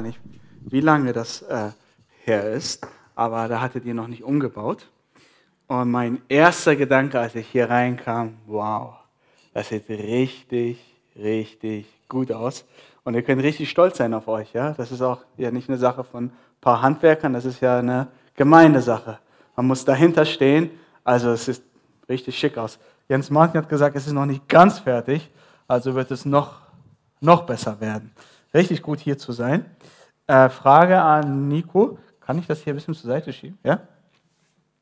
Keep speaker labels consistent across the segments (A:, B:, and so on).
A: nicht, wie lange das äh, her ist, aber da hattet ihr noch nicht umgebaut. Und mein erster Gedanke, als ich hier reinkam, wow, das sieht richtig, richtig gut aus. Und ihr könnt richtig stolz sein auf euch. Ja? Das ist auch ja nicht eine Sache von ein paar Handwerkern, das ist ja eine Gemeindesache. Man muss dahinter stehen. Also es sieht richtig schick aus. Jens Martin hat gesagt, es ist noch nicht ganz fertig, also wird es noch, noch besser werden. Richtig gut hier zu sein. Äh, Frage an Nico. Kann ich das hier ein bisschen zur Seite schieben? Ja?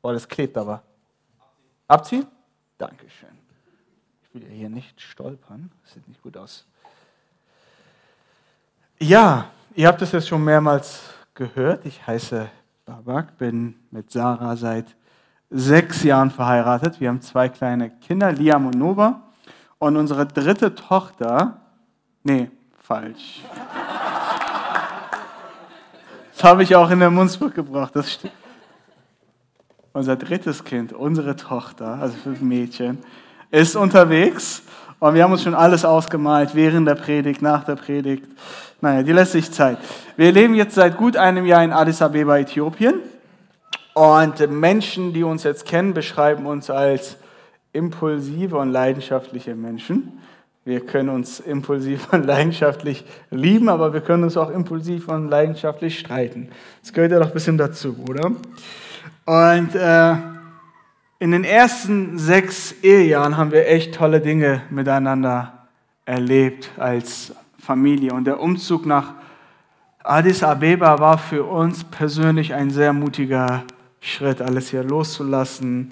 A: Oh, das klebt aber. Abziehen? Dankeschön. Ich will hier nicht stolpern. Das sieht nicht gut aus. Ja, ihr habt es jetzt schon mehrmals gehört. Ich heiße Babak, bin mit Sarah seit sechs Jahren verheiratet. Wir haben zwei kleine Kinder, Liam und Nova. Und unsere dritte Tochter, nee, falsch. Das habe ich auch in der Mundsburg gebracht. Das stimmt. Unser drittes Kind, unsere Tochter, also fünf Mädchen, ist unterwegs. Und wir haben uns schon alles ausgemalt, während der Predigt, nach der Predigt. Naja, die lässt sich Zeit. Wir leben jetzt seit gut einem Jahr in Addis Abeba, Äthiopien. Und Menschen, die uns jetzt kennen, beschreiben uns als impulsive und leidenschaftliche Menschen. Wir können uns impulsiv und leidenschaftlich lieben, aber wir können uns auch impulsiv und leidenschaftlich streiten. Das gehört ja doch ein bisschen dazu, oder? Und äh, in den ersten sechs Ehejahren haben wir echt tolle Dinge miteinander erlebt als Familie. Und der Umzug nach Addis Abeba war für uns persönlich ein sehr mutiger Schritt, alles hier loszulassen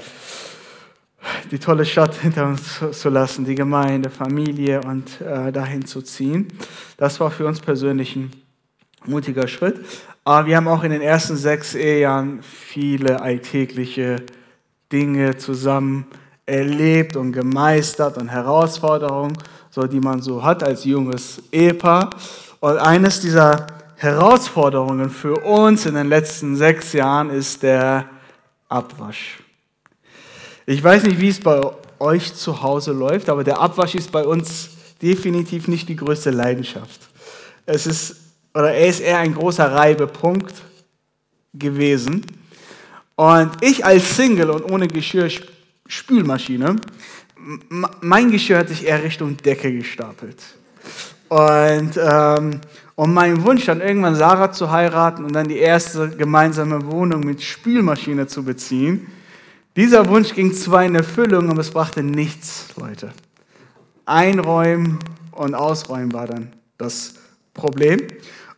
A: die tolle Stadt hinter uns zu lassen, die Gemeinde, Familie und äh, dahin zu ziehen. Das war für uns persönlich ein mutiger Schritt. Aber wir haben auch in den ersten sechs Ehejahren viele alltägliche Dinge zusammen erlebt und gemeistert und Herausforderungen, so die man so hat als junges Ehepaar. Und eines dieser Herausforderungen für uns in den letzten sechs Jahren ist der Abwasch. Ich weiß nicht, wie es bei euch zu Hause läuft, aber der Abwasch ist bei uns definitiv nicht die größte Leidenschaft. Es ist, oder er ist eher ein großer Reibepunkt gewesen. Und ich als Single und ohne Geschirrspülmaschine, mein Geschirr hat sich eher Richtung Decke gestapelt. Und, ähm, und mein Wunsch dann irgendwann Sarah zu heiraten und dann die erste gemeinsame Wohnung mit Spülmaschine zu beziehen, dieser Wunsch ging zwar in Erfüllung, aber es brachte nichts, Leute. Einräumen und Ausräumen war dann das Problem.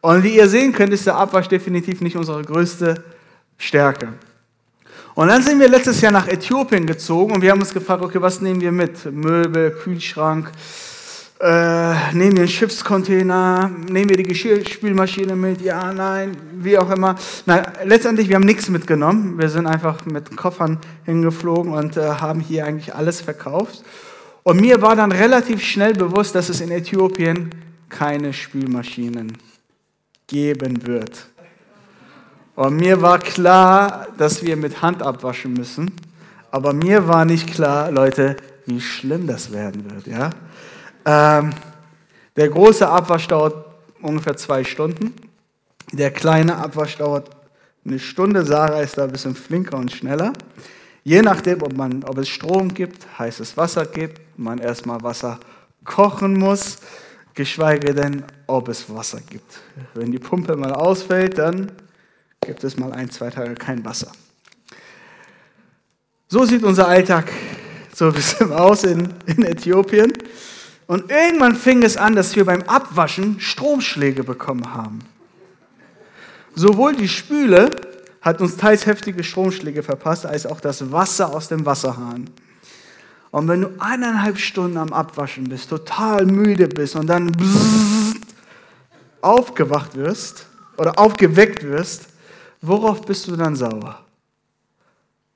A: Und wie ihr sehen könnt, ist der Abwasch definitiv nicht unsere größte Stärke. Und dann sind wir letztes Jahr nach Äthiopien gezogen und wir haben uns gefragt, okay, was nehmen wir mit? Möbel, Kühlschrank, äh, nehmen wir einen Schiffscontainer, nehmen wir die Geschirrspülmaschine mit, ja, nein, wie auch immer. Na, letztendlich, wir haben nichts mitgenommen. Wir sind einfach mit Koffern hingeflogen und äh, haben hier eigentlich alles verkauft. Und mir war dann relativ schnell bewusst, dass es in Äthiopien keine Spülmaschinen geben wird. Und mir war klar, dass wir mit Hand abwaschen müssen. Aber mir war nicht klar, Leute, wie schlimm das werden wird. Ja? Ähm, der große Abwasch dauert ungefähr zwei Stunden. Der kleine Abwasch dauert eine Stunde. Sarah ist da ein bisschen flinker und schneller. Je nachdem, ob, man, ob es Strom gibt, heißes Wasser gibt, man erstmal Wasser kochen muss, geschweige denn, ob es Wasser gibt. Wenn die Pumpe mal ausfällt, dann gibt es mal ein, zwei Tage kein Wasser. So sieht unser Alltag so ein bisschen aus in, in Äthiopien. Und irgendwann fing es an, dass wir beim Abwaschen Stromschläge bekommen haben. Sowohl die Spüle hat uns teils heftige Stromschläge verpasst, als auch das Wasser aus dem Wasserhahn. Und wenn du eineinhalb Stunden am Abwaschen bist, total müde bist und dann aufgewacht wirst oder aufgeweckt wirst, worauf bist du dann sauer?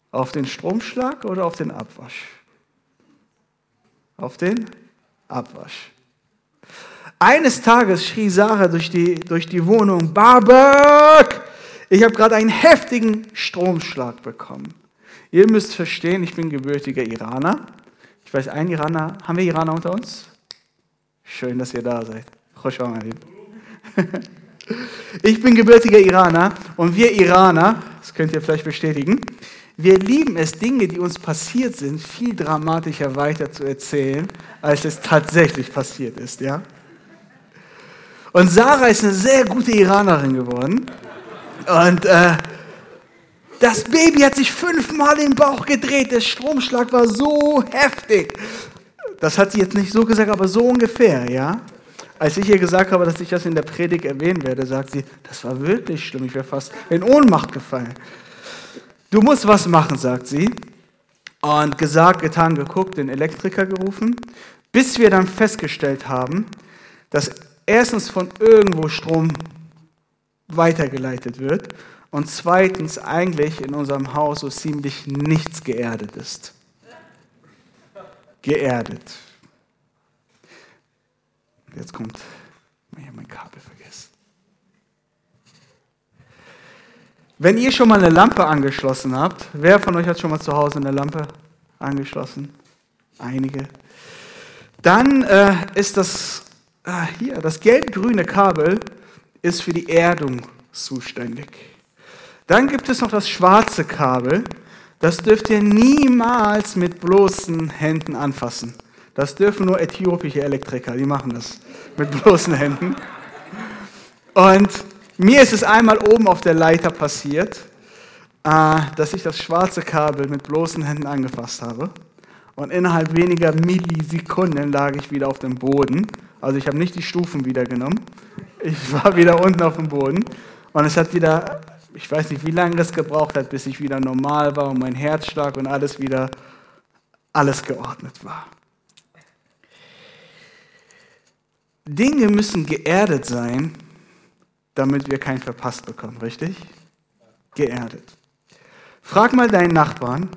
A: Auf den Stromschlag oder auf den Abwasch? Auf den Abwasch. Eines Tages schrie Sarah durch die, durch die Wohnung, Babak, ich habe gerade einen heftigen Stromschlag bekommen. Ihr müsst verstehen, ich bin gebürtiger Iraner. Ich weiß, ein Iraner, haben wir Iraner unter uns? Schön, dass ihr da seid. Ich bin gebürtiger Iraner und wir Iraner, das könnt ihr vielleicht bestätigen, wir lieben es, Dinge, die uns passiert sind, viel dramatischer weiter zu erzählen, als es tatsächlich passiert ist, ja? Und Sarah ist eine sehr gute Iranerin geworden. Und äh, das Baby hat sich fünfmal im Bauch gedreht. Der Stromschlag war so heftig. Das hat sie jetzt nicht so gesagt, aber so ungefähr, ja? Als ich ihr gesagt habe, dass ich das in der Predigt erwähnen werde, sagt sie, das war wirklich schlimm. Ich wäre fast in Ohnmacht gefallen. Du musst was machen, sagt sie. Und gesagt, getan, geguckt, den Elektriker gerufen, bis wir dann festgestellt haben, dass erstens von irgendwo Strom weitergeleitet wird und zweitens eigentlich in unserem Haus so ziemlich nichts geerdet ist. Geerdet. Jetzt kommt, mein Kabel vergessen. Wenn ihr schon mal eine Lampe angeschlossen habt, wer von euch hat schon mal zu Hause eine Lampe angeschlossen? Einige. Dann äh, ist das ah, hier, das gelb-grüne Kabel ist für die Erdung zuständig. Dann gibt es noch das schwarze Kabel. Das dürft ihr niemals mit bloßen Händen anfassen. Das dürfen nur äthiopische Elektriker, die machen das mit bloßen Händen. Und mir ist es einmal oben auf der Leiter passiert, äh, dass ich das schwarze Kabel mit bloßen Händen angefasst habe. Und innerhalb weniger Millisekunden lag ich wieder auf dem Boden. Also ich habe nicht die Stufen wieder genommen. Ich war wieder unten auf dem Boden. Und es hat wieder, ich weiß nicht, wie lange es gebraucht hat, bis ich wieder normal war und mein Herzschlag und alles wieder, alles geordnet war. Dinge müssen geerdet sein, damit wir keinen verpasst bekommen, richtig? Geerdet. Frag mal deinen Nachbarn,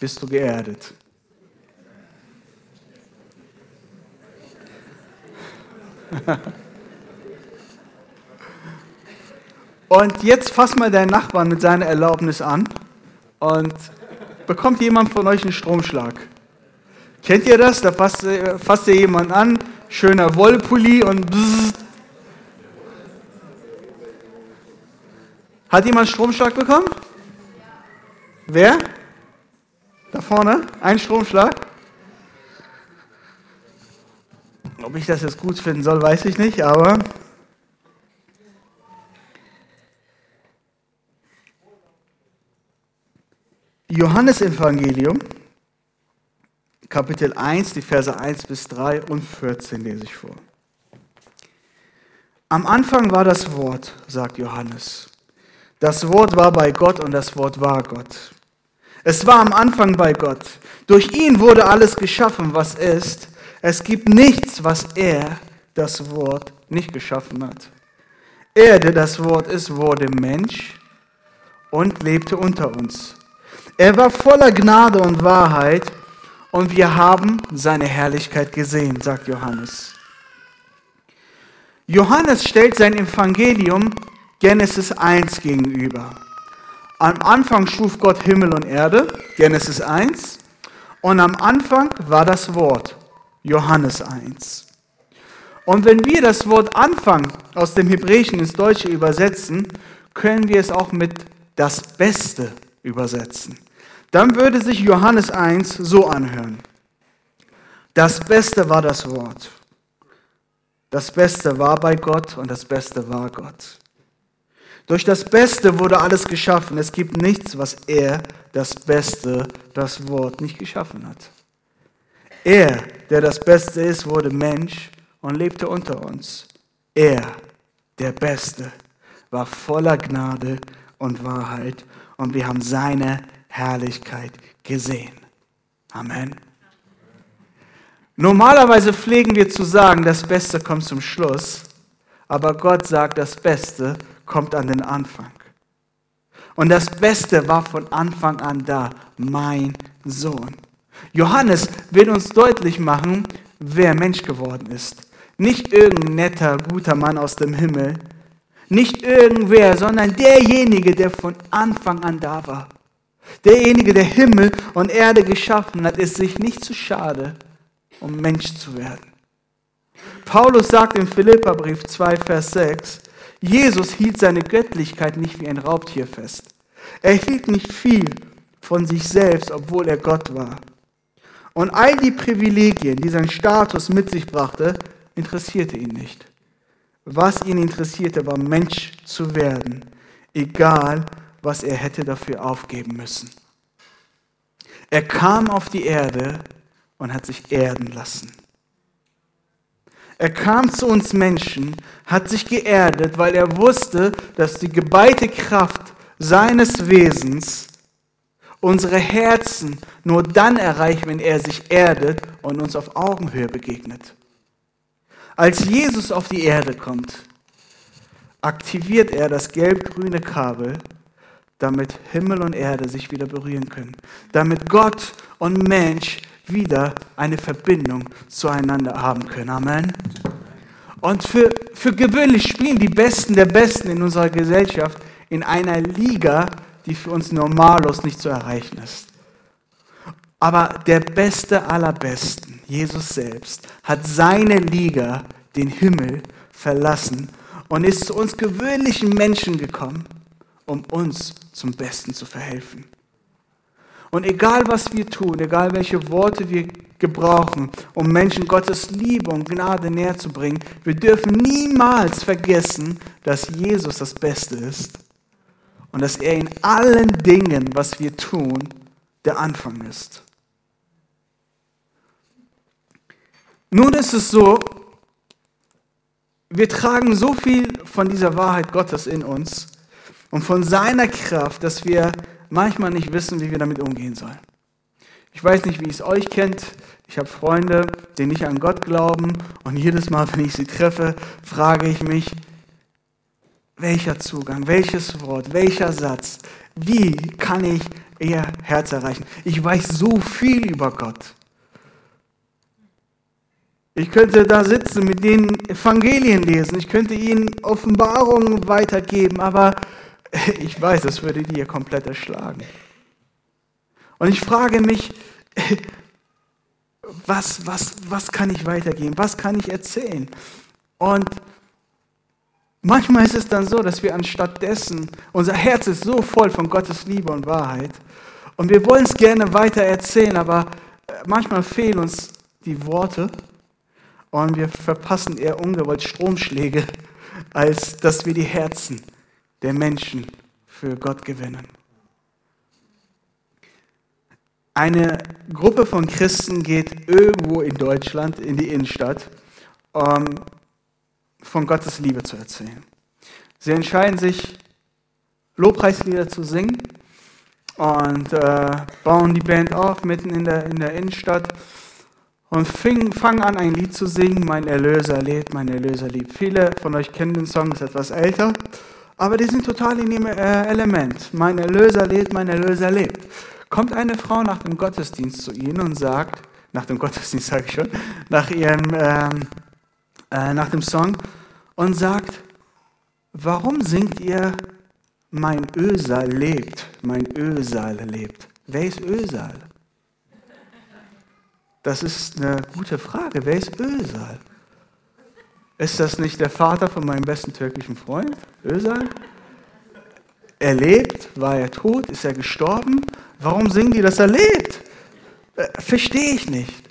A: bist du geerdet? und jetzt fass mal deinen Nachbarn mit seiner Erlaubnis an und bekommt jemand von euch einen Stromschlag. Kennt ihr das? Da fasst, ihr jemand an, schöner Wollpulli und bzzzt, Hat jemand Stromschlag bekommen? Wer? Da vorne? Ein Stromschlag? Ob ich das jetzt gut finden soll, weiß ich nicht, aber Johannes Evangelium, Kapitel 1, die Verse 1 bis 3 und 14 lese ich vor. Am Anfang war das Wort, sagt Johannes. Das Wort war bei Gott und das Wort war Gott. Es war am Anfang bei Gott. Durch ihn wurde alles geschaffen, was ist. Es gibt nichts, was er, das Wort, nicht geschaffen hat. Er, der das Wort ist, wurde Mensch und lebte unter uns. Er war voller Gnade und Wahrheit und wir haben seine Herrlichkeit gesehen, sagt Johannes. Johannes stellt sein Evangelium Genesis 1 gegenüber. Am Anfang schuf Gott Himmel und Erde, Genesis 1. Und am Anfang war das Wort, Johannes 1. Und wenn wir das Wort Anfang aus dem Hebräischen ins Deutsche übersetzen, können wir es auch mit das Beste übersetzen. Dann würde sich Johannes 1 so anhören. Das Beste war das Wort. Das Beste war bei Gott und das Beste war Gott. Durch das Beste wurde alles geschaffen. Es gibt nichts, was er, das Beste, das Wort nicht geschaffen hat. Er, der das Beste ist, wurde Mensch und lebte unter uns. Er, der Beste, war voller Gnade und Wahrheit und wir haben seine Herrlichkeit gesehen. Amen. Normalerweise pflegen wir zu sagen, das Beste kommt zum Schluss, aber Gott sagt, das Beste kommt an den Anfang. Und das Beste war von Anfang an da, mein Sohn. Johannes will uns deutlich machen, wer Mensch geworden ist. Nicht irgendein netter, guter Mann aus dem Himmel. Nicht irgendwer, sondern derjenige, der von Anfang an da war. Derjenige, der Himmel und Erde geschaffen hat, ist sich nicht zu schade, um Mensch zu werden. Paulus sagt im Philipperbrief 2, Vers 6, Jesus hielt seine Göttlichkeit nicht wie ein Raubtier fest. Er hielt nicht viel von sich selbst, obwohl er Gott war. Und all die Privilegien, die sein Status mit sich brachte, interessierte ihn nicht. Was ihn interessierte, war Mensch zu werden, egal was er hätte dafür aufgeben müssen. Er kam auf die Erde und hat sich erden lassen. Er kam zu uns Menschen, hat sich geerdet, weil er wusste, dass die geballte Kraft seines Wesens unsere Herzen nur dann erreicht, wenn er sich erdet und uns auf Augenhöhe begegnet. Als Jesus auf die Erde kommt, aktiviert er das gelb-grüne Kabel, damit Himmel und Erde sich wieder berühren können, damit Gott und Mensch wieder eine Verbindung zueinander haben können. Amen. Und für, für gewöhnlich spielen die Besten der Besten in unserer Gesellschaft in einer Liga, die für uns normallos nicht zu erreichen ist. Aber der Beste aller Besten, Jesus selbst, hat seine Liga, den Himmel, verlassen und ist zu uns gewöhnlichen Menschen gekommen, um uns zum Besten zu verhelfen. Und egal was wir tun, egal welche Worte wir gebrauchen, um Menschen Gottes Liebe und Gnade näher zu bringen, wir dürfen niemals vergessen, dass Jesus das Beste ist und dass er in allen Dingen, was wir tun, der Anfang ist. Nun ist es so, wir tragen so viel von dieser Wahrheit Gottes in uns und von seiner Kraft, dass wir manchmal nicht wissen, wie wir damit umgehen sollen. Ich weiß nicht, wie es euch kennt. Ich habe Freunde, die nicht an Gott glauben. Und jedes Mal, wenn ich sie treffe, frage ich mich, welcher Zugang, welches Wort, welcher Satz, wie kann ich ihr Herz erreichen? Ich weiß so viel über Gott. Ich könnte da sitzen, mit denen Evangelien lesen, ich könnte ihnen Offenbarungen weitergeben, aber ich weiß, es würde die komplett erschlagen. Und ich frage mich, was, was, was kann ich weitergeben? Was kann ich erzählen? Und manchmal ist es dann so, dass wir anstatt dessen, unser Herz ist so voll von Gottes Liebe und Wahrheit und wir wollen es gerne weiter erzählen, aber äh, manchmal fehlen uns die Worte und wir verpassen eher ungewollt Stromschläge, als dass wir die Herzen der Menschen für Gott gewinnen. Eine Gruppe von Christen geht irgendwo in Deutschland in die Innenstadt, um von Gottes Liebe zu erzählen. Sie entscheiden sich, Lobpreislieder zu singen und äh, bauen die Band auf mitten in der, in der Innenstadt und fangen an, ein Lied zu singen, Mein Erlöser lebt, mein Erlöser liebt. Viele von euch kennen den Song, ist etwas älter. Aber die sind total in ihrem äh, Element. Mein Erlöser lebt, mein Erlöser lebt. Kommt eine Frau nach dem Gottesdienst zu ihnen und sagt, nach dem Gottesdienst sage ich schon, nach ihrem, ähm, äh, nach dem Song und sagt, warum singt ihr, mein Ösal lebt, mein Ösal lebt? Wer ist Ösal? Das ist eine gute Frage. Wer ist Ösal? Ist das nicht der Vater von meinem besten türkischen Freund, Özal? Er lebt, war er tot, ist er gestorben? Warum singen die, dass er lebt? Äh, Verstehe ich nicht.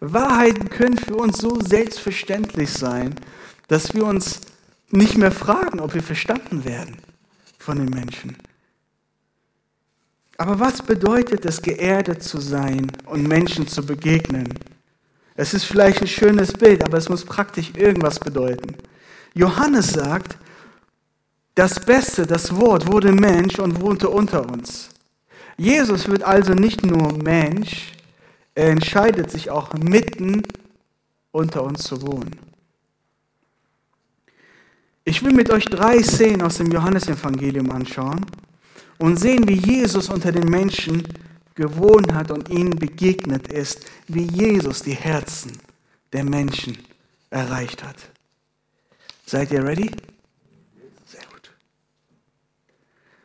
A: Wahrheiten können für uns so selbstverständlich sein, dass wir uns nicht mehr fragen, ob wir verstanden werden von den Menschen. Aber was bedeutet es, geerdet zu sein und Menschen zu begegnen? Es ist vielleicht ein schönes Bild, aber es muss praktisch irgendwas bedeuten. Johannes sagt, das Beste, das Wort wurde Mensch und wohnte unter uns. Jesus wird also nicht nur Mensch, er entscheidet sich auch mitten unter uns zu wohnen. Ich will mit euch drei Szenen aus dem Johannesevangelium anschauen und sehen, wie Jesus unter den Menschen gewohnt hat und ihnen begegnet ist, wie Jesus die Herzen der Menschen erreicht hat. Seid ihr ready? Sehr gut.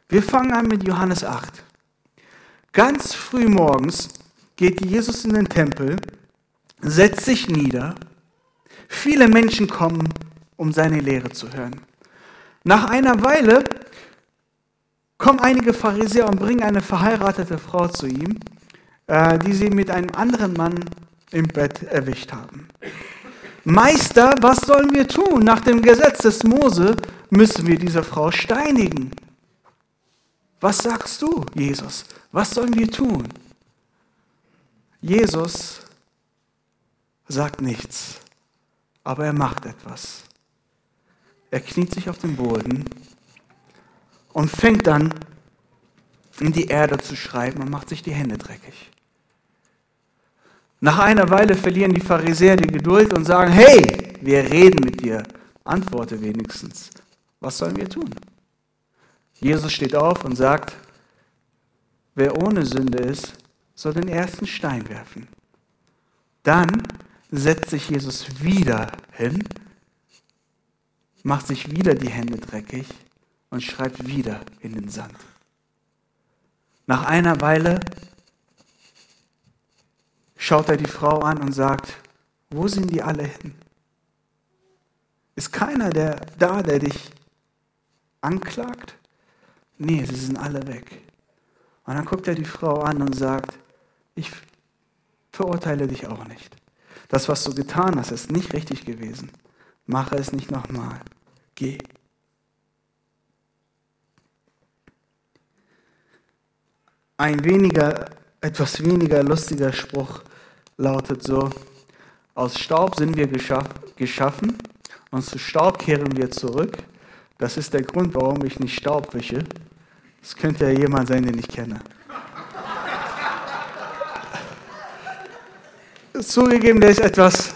A: Wir fangen an mit Johannes 8. Ganz früh morgens geht Jesus in den Tempel, setzt sich nieder. Viele Menschen kommen, um seine Lehre zu hören. Nach einer Weile kommen einige Pharisäer und bringen eine verheiratete Frau zu ihm, äh, die sie mit einem anderen Mann im Bett erwischt haben. Meister, was sollen wir tun? Nach dem Gesetz des Mose müssen wir diese Frau steinigen. Was sagst du, Jesus? Was sollen wir tun? Jesus sagt nichts, aber er macht etwas. Er kniet sich auf den Boden und fängt dann in die Erde zu schreiben und macht sich die Hände dreckig. Nach einer Weile verlieren die Pharisäer die Geduld und sagen, hey, wir reden mit dir. Antworte wenigstens. Was sollen wir tun? Jesus steht auf und sagt, wer ohne Sünde ist, soll den ersten Stein werfen. Dann setzt sich Jesus wieder hin, macht sich wieder die Hände dreckig und schreibt wieder in den Sand. Nach einer Weile schaut er die Frau an und sagt, wo sind die alle hin? Ist keiner der, da, der dich anklagt? Nee, sie sind alle weg. Und dann guckt er die Frau an und sagt, ich verurteile dich auch nicht. Das, was du getan hast, ist nicht richtig gewesen. Mache es nicht nochmal. Geh. Ein weniger, etwas weniger lustiger Spruch lautet so, aus Staub sind wir geschaffen und zu Staub kehren wir zurück. Das ist der Grund, warum ich nicht Staub wische. Das könnte ja jemand sein, den ich kenne. Zugegeben, der ist etwas,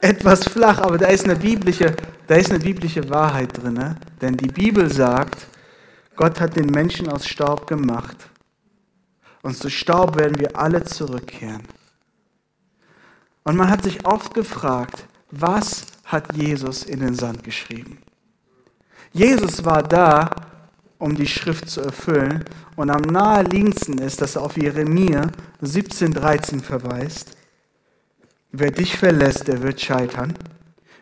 A: etwas flach, aber da ist eine biblische, da ist eine biblische Wahrheit drin. Ne? Denn die Bibel sagt, Gott hat den Menschen aus Staub gemacht und zu Staub werden wir alle zurückkehren. Und man hat sich oft gefragt, was hat Jesus in den Sand geschrieben? Jesus war da, um die Schrift zu erfüllen. Und am naheliegendsten ist, dass er auf Jeremia 17,13 verweist. Wer dich verlässt, der wird scheitern.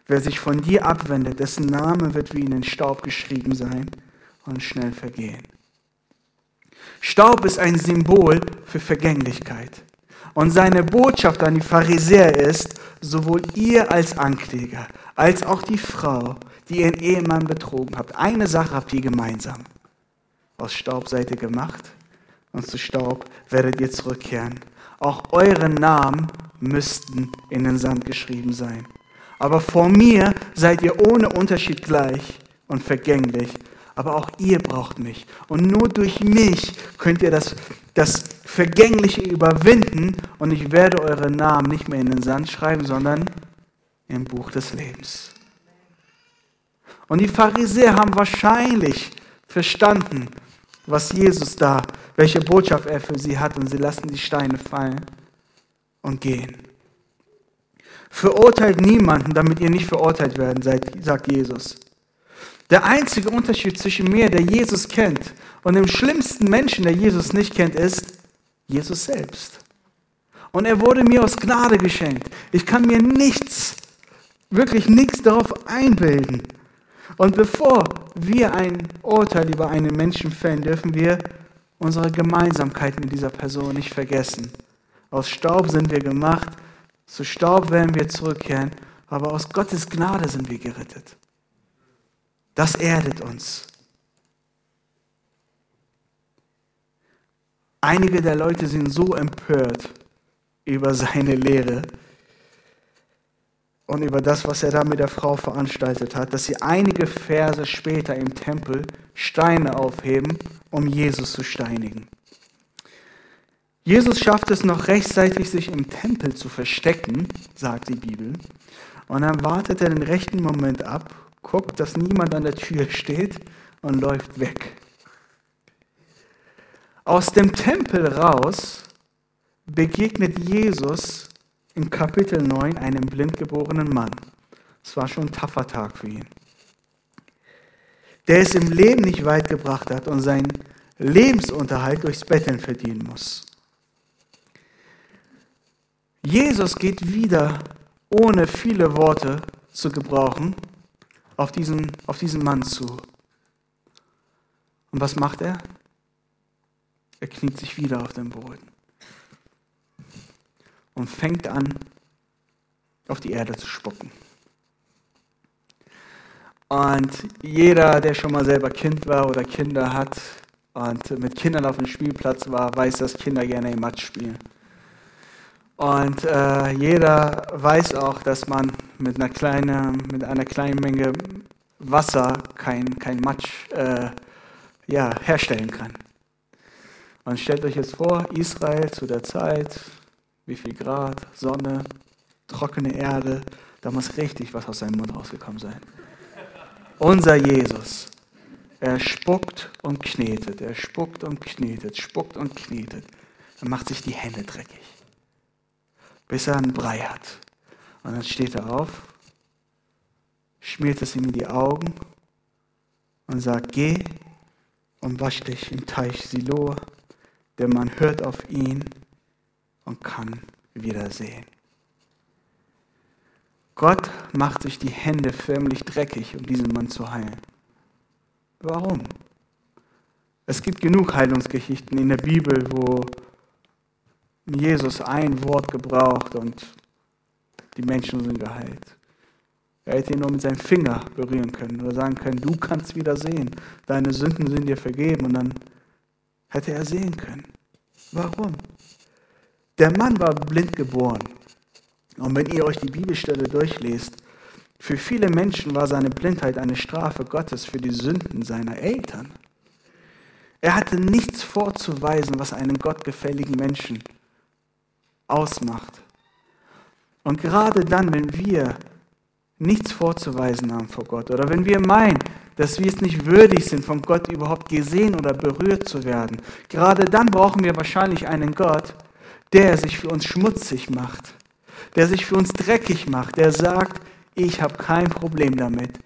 A: Wer sich von dir abwendet, dessen Name wird wie in den Staub geschrieben sein und schnell vergehen. Staub ist ein Symbol für Vergänglichkeit. Und seine Botschaft an die Pharisäer ist, sowohl ihr als Ankläger, als auch die Frau, die ihren Ehemann betrogen habt, eine Sache habt ihr gemeinsam. Aus Staub seid ihr gemacht und zu Staub werdet ihr zurückkehren. Auch eure Namen müssten in den Sand geschrieben sein. Aber vor mir seid ihr ohne Unterschied gleich und vergänglich aber auch ihr braucht mich. Und nur durch mich könnt ihr das, das Vergängliche überwinden und ich werde eure Namen nicht mehr in den Sand schreiben, sondern im Buch des Lebens. Und die Pharisäer haben wahrscheinlich verstanden, was Jesus da, welche Botschaft er für sie hat und sie lassen die Steine fallen und gehen. Verurteilt niemanden, damit ihr nicht verurteilt werden seid, sagt Jesus. Der einzige Unterschied zwischen mir, der Jesus kennt, und dem schlimmsten Menschen, der Jesus nicht kennt, ist Jesus selbst. Und er wurde mir aus Gnade geschenkt. Ich kann mir nichts, wirklich nichts darauf einbilden. Und bevor wir ein Urteil über einen Menschen fällen, dürfen wir unsere Gemeinsamkeit mit dieser Person nicht vergessen. Aus Staub sind wir gemacht, zu Staub werden wir zurückkehren, aber aus Gottes Gnade sind wir gerettet. Das erdet uns. Einige der Leute sind so empört über seine Lehre und über das, was er da mit der Frau veranstaltet hat, dass sie einige Verse später im Tempel Steine aufheben, um Jesus zu steinigen. Jesus schafft es noch rechtzeitig, sich im Tempel zu verstecken, sagt die Bibel, und dann wartet er den rechten Moment ab guckt, dass niemand an der Tür steht und läuft weg. Aus dem Tempel raus begegnet Jesus im Kapitel 9 einem blindgeborenen Mann. Es war schon ein taffer Tag für ihn. Der es im Leben nicht weit gebracht hat und seinen Lebensunterhalt durchs Betteln verdienen muss. Jesus geht wieder, ohne viele Worte zu gebrauchen, auf diesen, auf diesen Mann zu. Und was macht er? Er kniet sich wieder auf den Boden und fängt an, auf die Erde zu spucken. Und jeder, der schon mal selber Kind war oder Kinder hat und mit Kindern auf dem Spielplatz war, weiß, dass Kinder gerne im Matsch spielen. Und äh, jeder weiß auch, dass man mit einer kleinen, mit einer kleinen Menge Wasser kein, kein Matsch äh, ja, herstellen kann. Und stellt euch jetzt vor, Israel zu der Zeit, wie viel Grad, Sonne, trockene Erde, da muss richtig was aus seinem Mund rausgekommen sein. Unser Jesus, er spuckt und knetet, er spuckt und knetet, spuckt und knetet. Er macht sich die Hände dreckig, bis er einen Brei hat. Und dann steht er auf, schmiert es ihm in die Augen und sagt, geh und wasch dich im Teich Siloa, denn man hört auf ihn und kann wieder sehen. Gott macht sich die Hände förmlich dreckig, um diesen Mann zu heilen. Warum? Es gibt genug Heilungsgeschichten in der Bibel, wo Jesus ein Wort gebraucht und die Menschen sind geheilt. Er hätte ihn nur mit seinem Finger berühren können oder sagen können, du kannst wieder sehen, deine Sünden sind dir vergeben und dann hätte er sehen können. Warum? Der Mann war blind geboren. Und wenn ihr euch die Bibelstelle durchlest, für viele Menschen war seine Blindheit eine Strafe Gottes für die Sünden seiner Eltern. Er hatte nichts vorzuweisen, was einen gottgefälligen Menschen ausmacht. Und gerade dann, wenn wir nichts vorzuweisen haben vor Gott oder wenn wir meinen, dass wir es nicht würdig sind, von Gott überhaupt gesehen oder berührt zu werden, gerade dann brauchen wir wahrscheinlich einen Gott, der sich für uns schmutzig macht, der sich für uns dreckig macht, der sagt, ich habe kein Problem damit,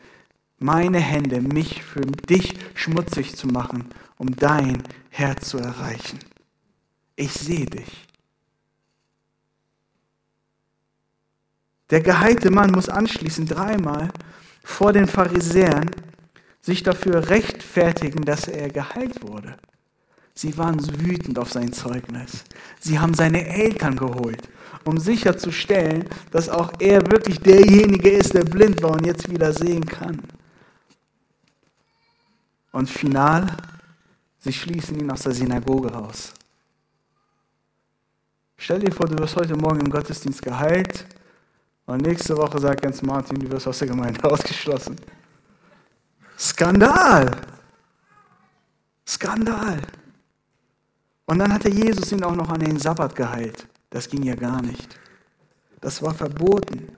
A: meine Hände, mich für dich schmutzig zu machen, um dein Herz zu erreichen. Ich sehe dich. Der geheilte Mann muss anschließend dreimal vor den Pharisäern sich dafür rechtfertigen, dass er geheilt wurde. Sie waren wütend auf sein Zeugnis. Sie haben seine Eltern geholt, um sicherzustellen, dass auch er wirklich derjenige ist, der blind war und jetzt wieder sehen kann. Und final, sie schließen ihn aus der Synagoge raus. Stell dir vor, du wirst heute Morgen im Gottesdienst geheilt und nächste Woche sagt ganz Martin, du wirst aus der Gemeinde ausgeschlossen. Skandal! Skandal! Und dann hatte Jesus ihn auch noch an den Sabbat geheilt. Das ging ja gar nicht. Das war verboten.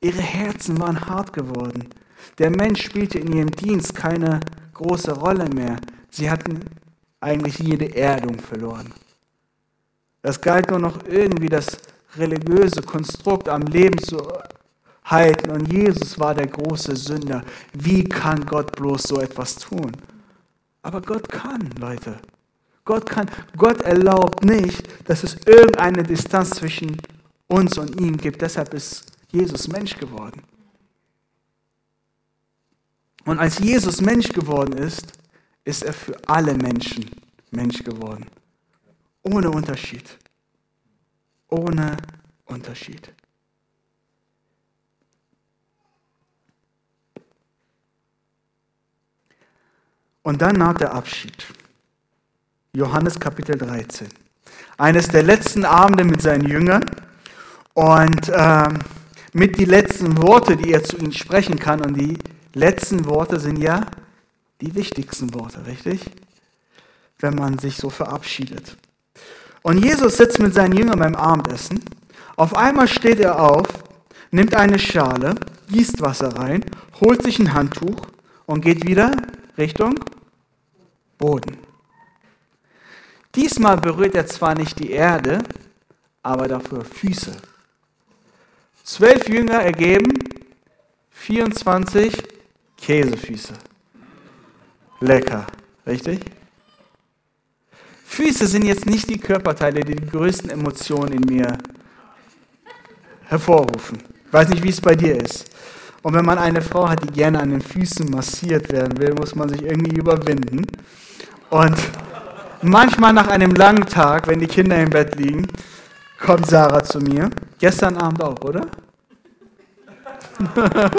A: Ihre Herzen waren hart geworden. Der Mensch spielte in ihrem Dienst keine große Rolle mehr. Sie hatten eigentlich jede Erdung verloren. Es galt nur noch irgendwie das religiöse Konstrukt am Leben zu halten. Und Jesus war der große Sünder. Wie kann Gott bloß so etwas tun? Aber Gott kann, Leute. Gott kann, Gott erlaubt nicht, dass es irgendeine Distanz zwischen uns und ihm gibt. Deshalb ist Jesus Mensch geworden. Und als Jesus Mensch geworden ist, ist er für alle Menschen Mensch geworden. Ohne Unterschied ohne Unterschied. Und dann naht der Abschied. Johannes Kapitel 13. Eines der letzten Abende mit seinen Jüngern und äh, mit die letzten Worte, die er zu ihnen sprechen kann. Und die letzten Worte sind ja die wichtigsten Worte, richtig? Wenn man sich so verabschiedet. Und Jesus sitzt mit seinen Jüngern beim Abendessen. Auf einmal steht er auf, nimmt eine Schale, gießt Wasser rein, holt sich ein Handtuch und geht wieder Richtung Boden. Diesmal berührt er zwar nicht die Erde, aber dafür Füße. Zwölf Jünger ergeben 24 Käsefüße. Lecker, richtig? Füße sind jetzt nicht die Körperteile, die die größten Emotionen in mir hervorrufen. Ich weiß nicht, wie es bei dir ist. Und wenn man eine Frau hat, die gerne an den Füßen massiert werden will, muss man sich irgendwie überwinden. Und manchmal nach einem langen Tag, wenn die Kinder im Bett liegen, kommt Sarah zu mir. Gestern Abend auch, oder?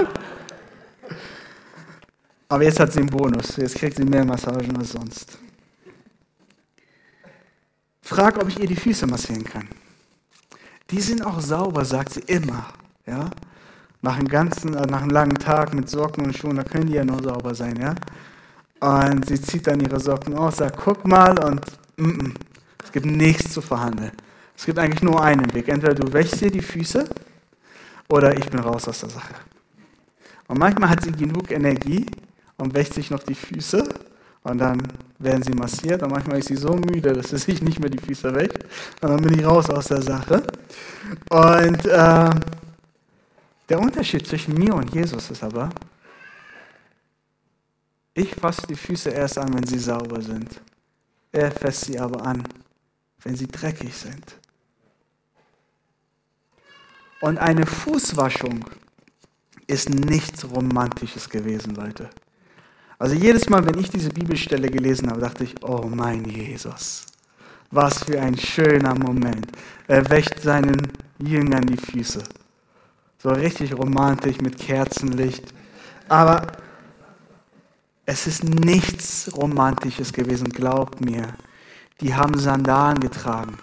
A: Aber jetzt hat sie einen Bonus. Jetzt kriegt sie mehr Massagen als sonst. Frag, ob ich ihr die Füße massieren kann. Die sind auch sauber, sagt sie immer. Ja? Nach einem ganzen, äh, nach einem langen Tag mit Socken und Schuhen, da können die ja noch sauber sein, ja? Und sie zieht dann ihre Socken aus, sagt, guck mal und mm -mm, es gibt nichts zu verhandeln. Es gibt eigentlich nur einen Weg. Entweder du wäschst dir die Füße oder ich bin raus aus der Sache. Und manchmal hat sie genug Energie und wäscht sich noch die Füße und dann werden sie massiert und manchmal ist sie so müde, dass sie sich nicht mehr die Füße wäscht und dann bin ich raus aus der Sache. Und äh, der Unterschied zwischen mir und Jesus ist aber, ich fasse die Füße erst an, wenn sie sauber sind. Er fasst sie aber an, wenn sie dreckig sind. Und eine Fußwaschung ist nichts Romantisches gewesen, Leute. Also jedes Mal, wenn ich diese Bibelstelle gelesen habe, dachte ich, oh mein Jesus, was für ein schöner Moment. Er wäscht seinen Jüngern die Füße. So richtig romantisch mit Kerzenlicht. Aber es ist nichts Romantisches gewesen, glaubt mir. Die haben Sandalen getragen.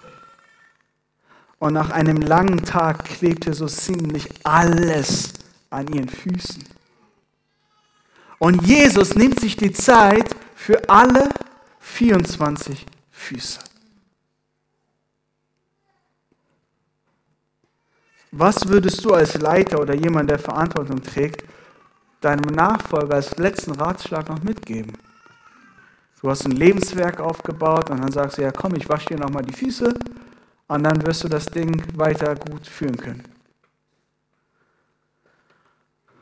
A: Und nach einem langen Tag klebte so ziemlich alles an ihren Füßen. Und Jesus nimmt sich die Zeit für alle 24 Füße. Was würdest du als Leiter oder jemand, der Verantwortung trägt, deinem Nachfolger als letzten Ratschlag noch mitgeben? Du hast ein Lebenswerk aufgebaut und dann sagst du, ja komm, ich wasche dir nochmal die Füße und dann wirst du das Ding weiter gut führen können.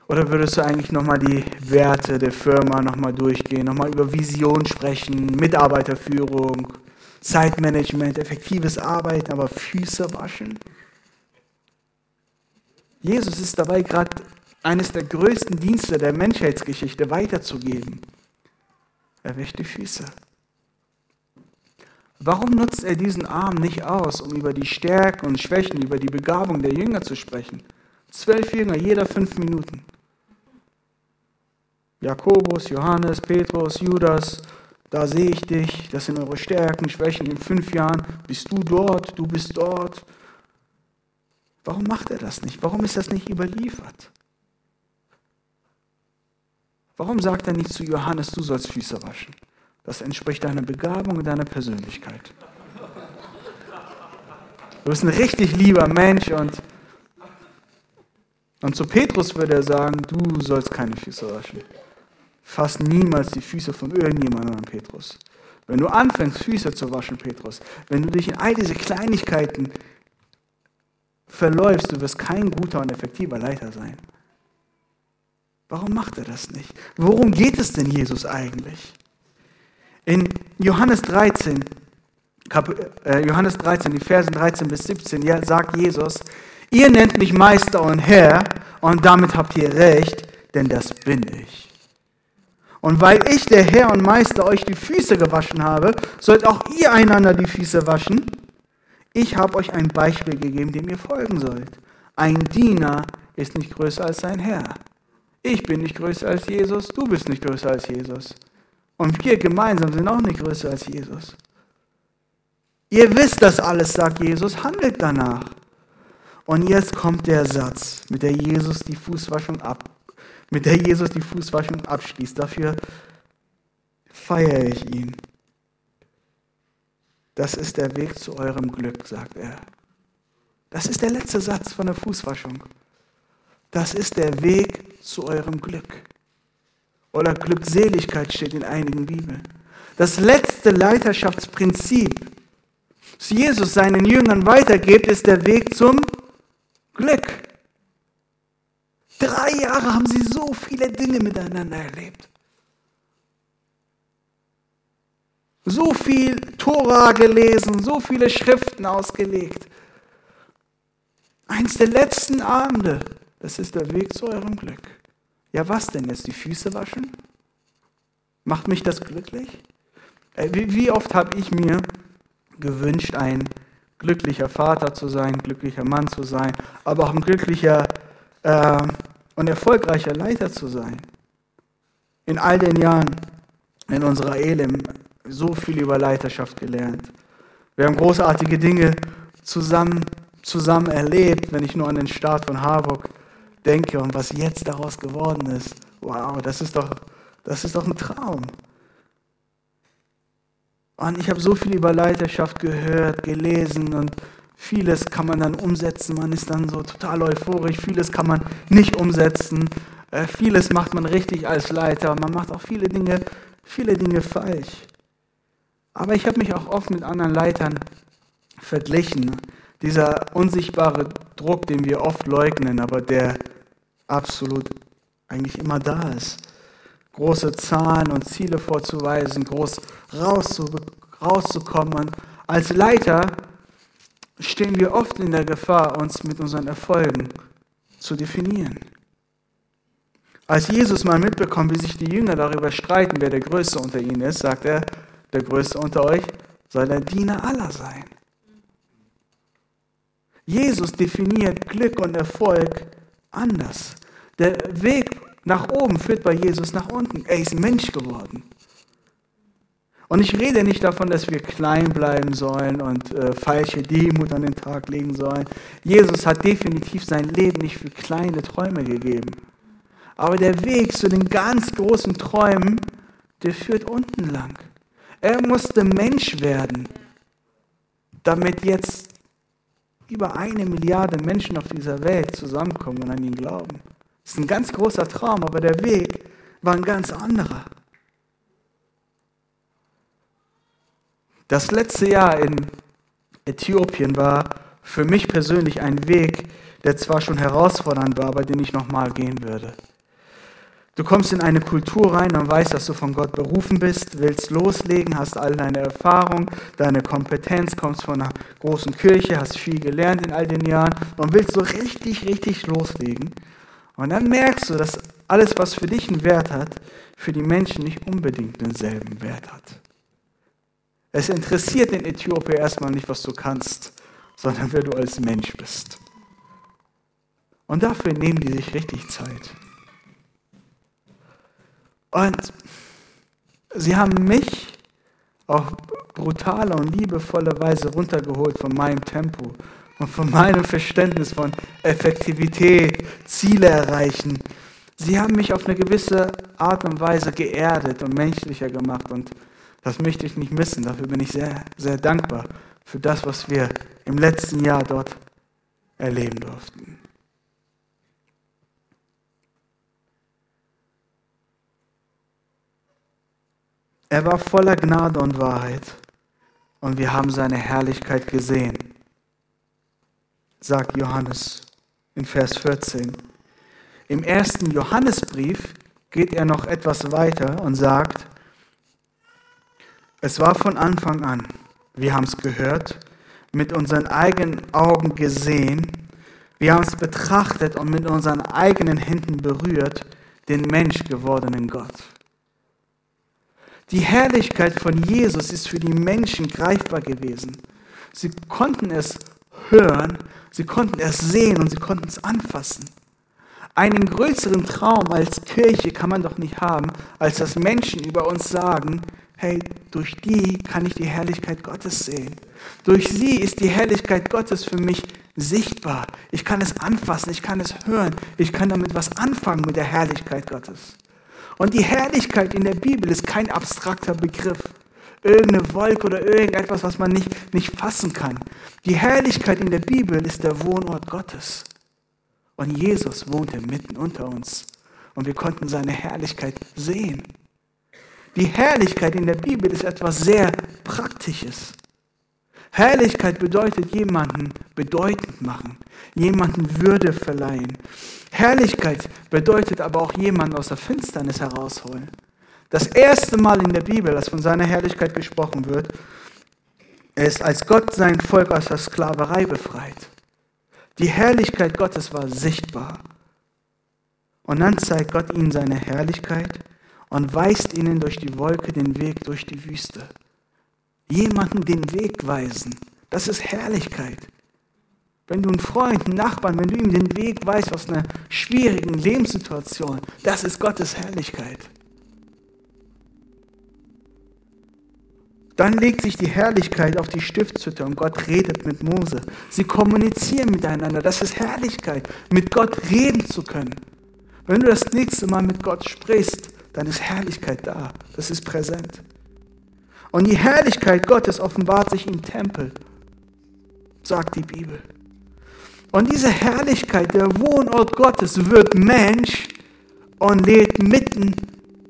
A: Oder würdest du eigentlich nochmal die Werte der Firma nochmal durchgehen, nochmal über Vision sprechen, Mitarbeiterführung, Zeitmanagement, effektives Arbeiten, aber Füße waschen? Jesus ist dabei gerade eines der größten Dienste der Menschheitsgeschichte weiterzugeben. Er wäscht die Füße. Warum nutzt er diesen Arm nicht aus, um über die Stärken und Schwächen, über die Begabung der Jünger zu sprechen? Zwölf Jünger, jeder fünf Minuten. Jakobus, Johannes, Petrus, Judas, da sehe ich dich, das sind eure Stärken, Schwächen. In fünf Jahren bist du dort, du bist dort. Warum macht er das nicht? Warum ist das nicht überliefert? Warum sagt er nicht zu Johannes, du sollst Füße waschen? Das entspricht deiner Begabung und deiner Persönlichkeit. Du bist ein richtig lieber Mensch und, und zu Petrus würde er sagen, du sollst keine Füße waschen. Fass niemals die Füße von irgendjemandem an, Petrus. Wenn du anfängst, Füße zu waschen, Petrus, wenn du dich in all diese Kleinigkeiten verläufst, du wirst kein guter und effektiver Leiter sein. Warum macht er das nicht? Worum geht es denn Jesus eigentlich? In Johannes 13, äh, Johannes 13, die Versen 13 bis 17, ja, sagt Jesus, ihr nennt mich Meister und Herr und damit habt ihr recht, denn das bin ich. Und weil ich, der Herr und Meister, euch die Füße gewaschen habe, sollt auch ihr einander die Füße waschen. Ich habe euch ein Beispiel gegeben, dem ihr folgen sollt. Ein Diener ist nicht größer als sein Herr. Ich bin nicht größer als Jesus, du bist nicht größer als Jesus. Und wir gemeinsam sind auch nicht größer als Jesus. Ihr wisst das alles, sagt Jesus, handelt danach. Und jetzt kommt der Satz, mit der Jesus die Fußwaschung ab, mit der Jesus die Fußwaschung abschließt. Dafür feiere ich ihn. Das ist der Weg zu eurem Glück, sagt er. Das ist der letzte Satz von der Fußwaschung. Das ist der Weg zu eurem Glück. Oder Glückseligkeit steht in einigen Bibeln. Das letzte Leiterschaftsprinzip, das Jesus seinen Jüngern weitergibt, ist der Weg zum Glück. Drei Jahre haben sie so viele Dinge miteinander erlebt. so viel Tora gelesen, so viele Schriften ausgelegt. Eins der letzten Abende, das ist der Weg zu eurem Glück. Ja, was denn jetzt? Die Füße waschen? Macht mich das glücklich? Äh, wie oft habe ich mir gewünscht, ein glücklicher Vater zu sein, glücklicher Mann zu sein, aber auch ein glücklicher äh, und erfolgreicher Leiter zu sein. In all den Jahren in unserer Elim so viel über Leiterschaft gelernt. Wir haben großartige Dinge zusammen, zusammen erlebt, wenn ich nur an den Start von Harburg denke und was jetzt daraus geworden ist. Wow, das ist doch, das ist doch ein Traum. Und ich habe so viel über Leiterschaft gehört, gelesen und vieles kann man dann umsetzen. Man ist dann so total euphorisch. Vieles kann man nicht umsetzen. Äh, vieles macht man richtig als Leiter. Man macht auch viele Dinge, viele Dinge falsch. Aber ich habe mich auch oft mit anderen Leitern verglichen. Dieser unsichtbare Druck, den wir oft leugnen, aber der absolut eigentlich immer da ist. Große Zahlen und Ziele vorzuweisen, groß rauszukommen. Als Leiter stehen wir oft in der Gefahr, uns mit unseren Erfolgen zu definieren. Als Jesus mal mitbekommt, wie sich die Jünger darüber streiten, wer der Größte unter ihnen ist, sagt er, der Größte unter euch soll der Diener aller sein. Jesus definiert Glück und Erfolg anders. Der Weg nach oben führt bei Jesus nach unten. Er ist Mensch geworden. Und ich rede nicht davon, dass wir klein bleiben sollen und äh, falsche Demut an den Tag legen sollen. Jesus hat definitiv sein Leben nicht für kleine Träume gegeben. Aber der Weg zu den ganz großen Träumen, der führt unten lang. Er musste Mensch werden, damit jetzt über eine Milliarde Menschen auf dieser Welt zusammenkommen und an ihn glauben. Das ist ein ganz großer Traum, aber der Weg war ein ganz anderer. Das letzte Jahr in Äthiopien war für mich persönlich ein Weg, der zwar schon herausfordernd war, aber den ich nochmal gehen würde. Du kommst in eine Kultur rein und weißt, dass du von Gott berufen bist, willst loslegen, hast all deine Erfahrung, deine Kompetenz, kommst von einer großen Kirche, hast viel gelernt in all den Jahren und willst so richtig, richtig loslegen. Und dann merkst du, dass alles, was für dich einen Wert hat, für die Menschen nicht unbedingt denselben Wert hat. Es interessiert den Äthiopier erstmal nicht, was du kannst, sondern wer du als Mensch bist. Und dafür nehmen die sich richtig Zeit. Und sie haben mich auf brutale und liebevolle Weise runtergeholt von meinem Tempo und von meinem Verständnis von Effektivität, Ziele erreichen. Sie haben mich auf eine gewisse Art und Weise geerdet und menschlicher gemacht und das möchte ich nicht missen. Dafür bin ich sehr, sehr dankbar für das, was wir im letzten Jahr dort erleben durften. Er war voller Gnade und Wahrheit und wir haben seine Herrlichkeit gesehen, sagt Johannes in Vers 14. Im ersten Johannesbrief geht er noch etwas weiter und sagt, es war von Anfang an, wir haben es gehört, mit unseren eigenen Augen gesehen, wir haben es betrachtet und mit unseren eigenen Händen berührt, den Mensch gewordenen Gott. Die Herrlichkeit von Jesus ist für die Menschen greifbar gewesen. Sie konnten es hören, sie konnten es sehen und sie konnten es anfassen. Einen größeren Traum als Kirche kann man doch nicht haben, als dass Menschen über uns sagen, hey, durch die kann ich die Herrlichkeit Gottes sehen. Durch sie ist die Herrlichkeit Gottes für mich sichtbar. Ich kann es anfassen, ich kann es hören, ich kann damit was anfangen mit der Herrlichkeit Gottes. Und die Herrlichkeit in der Bibel ist kein abstrakter Begriff. Irgendeine Wolke oder irgendetwas, was man nicht, nicht fassen kann. Die Herrlichkeit in der Bibel ist der Wohnort Gottes. Und Jesus wohnte mitten unter uns. Und wir konnten seine Herrlichkeit sehen. Die Herrlichkeit in der Bibel ist etwas sehr Praktisches. Herrlichkeit bedeutet jemanden bedeutend machen, jemanden Würde verleihen. Herrlichkeit bedeutet aber auch jemanden aus der Finsternis herausholen. Das erste Mal in der Bibel, dass von seiner Herrlichkeit gesprochen wird, ist, als Gott sein Volk aus der Sklaverei befreit. Die Herrlichkeit Gottes war sichtbar. Und dann zeigt Gott ihnen seine Herrlichkeit und weist ihnen durch die Wolke den Weg durch die Wüste. Jemanden den Weg weisen, das ist Herrlichkeit. Wenn du einen Freund, einen Nachbarn, wenn du ihm den Weg weißt aus einer schwierigen Lebenssituation, das ist Gottes Herrlichkeit. Dann legt sich die Herrlichkeit auf die Stiftshütte und Gott redet mit Mose. Sie kommunizieren miteinander. Das ist Herrlichkeit, mit Gott reden zu können. Wenn du das nächste Mal mit Gott sprichst, dann ist Herrlichkeit da. Das ist präsent. Und die Herrlichkeit Gottes offenbart sich im Tempel, sagt die Bibel. Und diese Herrlichkeit, der Wohnort Gottes, wird Mensch und lebt mitten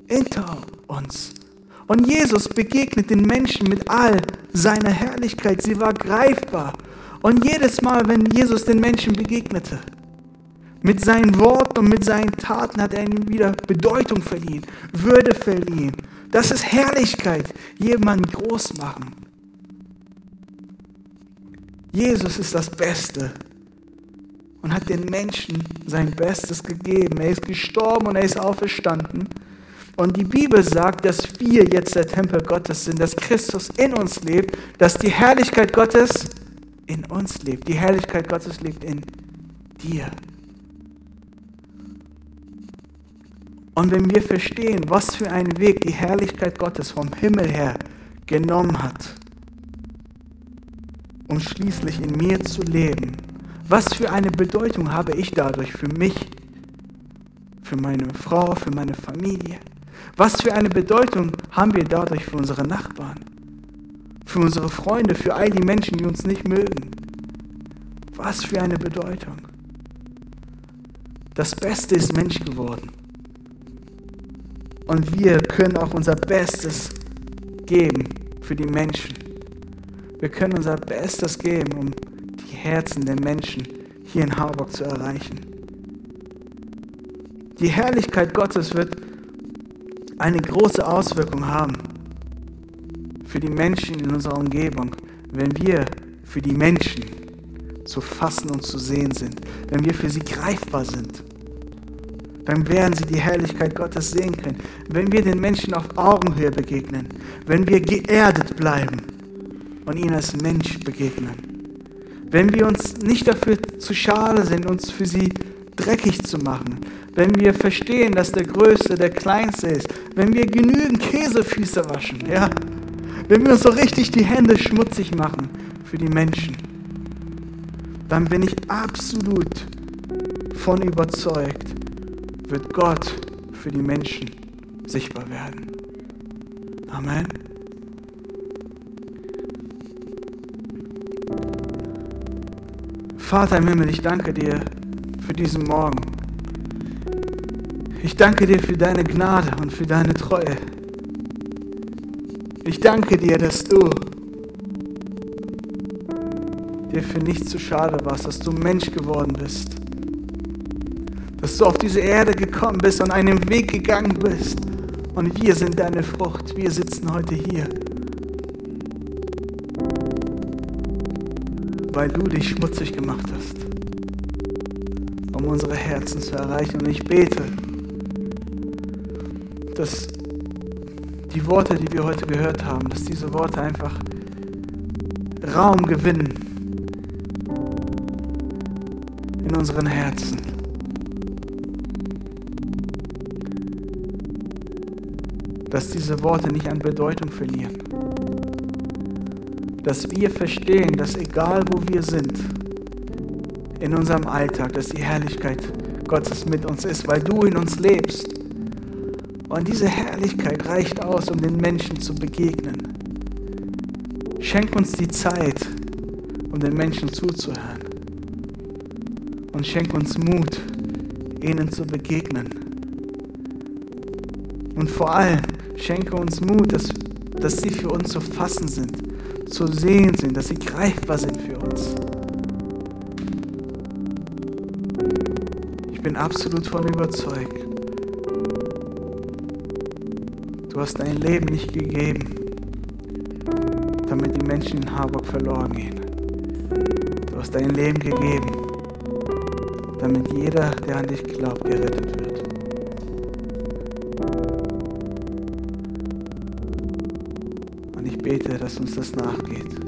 A: hinter uns. Und Jesus begegnet den Menschen mit all seiner Herrlichkeit. Sie war greifbar. Und jedes Mal, wenn Jesus den Menschen begegnete, mit seinen Worten und mit seinen Taten hat er ihnen wieder Bedeutung verliehen, Würde verliehen. Das ist Herrlichkeit, jemanden groß machen. Jesus ist das Beste und hat den Menschen sein Bestes gegeben. Er ist gestorben und er ist auferstanden. Und die Bibel sagt, dass wir jetzt der Tempel Gottes sind, dass Christus in uns lebt, dass die Herrlichkeit Gottes in uns lebt. Die Herrlichkeit Gottes lebt in dir. Und wenn wir verstehen, was für einen Weg die Herrlichkeit Gottes vom Himmel her genommen hat, um schließlich in mir zu leben, was für eine Bedeutung habe ich dadurch für mich, für meine Frau, für meine Familie? Was für eine Bedeutung haben wir dadurch für unsere Nachbarn, für unsere Freunde, für all die Menschen, die uns nicht mögen? Was für eine Bedeutung. Das Beste ist Mensch geworden. Und wir können auch unser Bestes geben für die Menschen. Wir können unser Bestes geben, um die Herzen der Menschen hier in Harburg zu erreichen. Die Herrlichkeit Gottes wird eine große Auswirkung haben für die Menschen in unserer Umgebung, wenn wir für die Menschen zu fassen und zu sehen sind, wenn wir für sie greifbar sind dann werden sie die Herrlichkeit Gottes sehen können. Wenn wir den Menschen auf Augenhöhe begegnen, wenn wir geerdet bleiben und ihnen als Mensch begegnen, wenn wir uns nicht dafür zu schade sind, uns für sie dreckig zu machen, wenn wir verstehen, dass der Größte der Kleinste ist, wenn wir genügend Käsefüße waschen, ja, wenn wir uns so richtig die Hände schmutzig machen für die Menschen, dann bin ich absolut von überzeugt, wird Gott für die Menschen sichtbar werden. Amen. Vater im Himmel, ich danke dir für diesen Morgen. Ich danke dir für deine Gnade und für deine Treue. Ich danke dir, dass du dir für nichts zu schade warst, dass du Mensch geworden bist dass du auf diese Erde gekommen bist und einen Weg gegangen bist. Und wir sind deine Frucht. Wir sitzen heute hier. Weil du dich schmutzig gemacht hast, um unsere Herzen zu erreichen. Und ich bete, dass die Worte, die wir heute gehört haben, dass diese Worte einfach Raum gewinnen in unseren Herzen. Dass diese Worte nicht an Bedeutung verlieren. Dass wir verstehen, dass egal wo wir sind, in unserem Alltag, dass die Herrlichkeit Gottes mit uns ist, weil du in uns lebst. Und diese Herrlichkeit reicht aus, um den Menschen zu begegnen. Schenk uns die Zeit, um den Menschen zuzuhören. Und schenk uns Mut, ihnen zu begegnen. Und vor allem, Schenke uns Mut, dass, dass sie für uns zu fassen sind, zu sehen sind, dass sie greifbar sind für uns. Ich bin absolut von überzeugt. Du hast dein Leben nicht gegeben, damit die Menschen in Harburg verloren gehen. Du hast dein Leben gegeben, damit jeder, der an dich glaubt, gerettet wird. Dass nachgeht.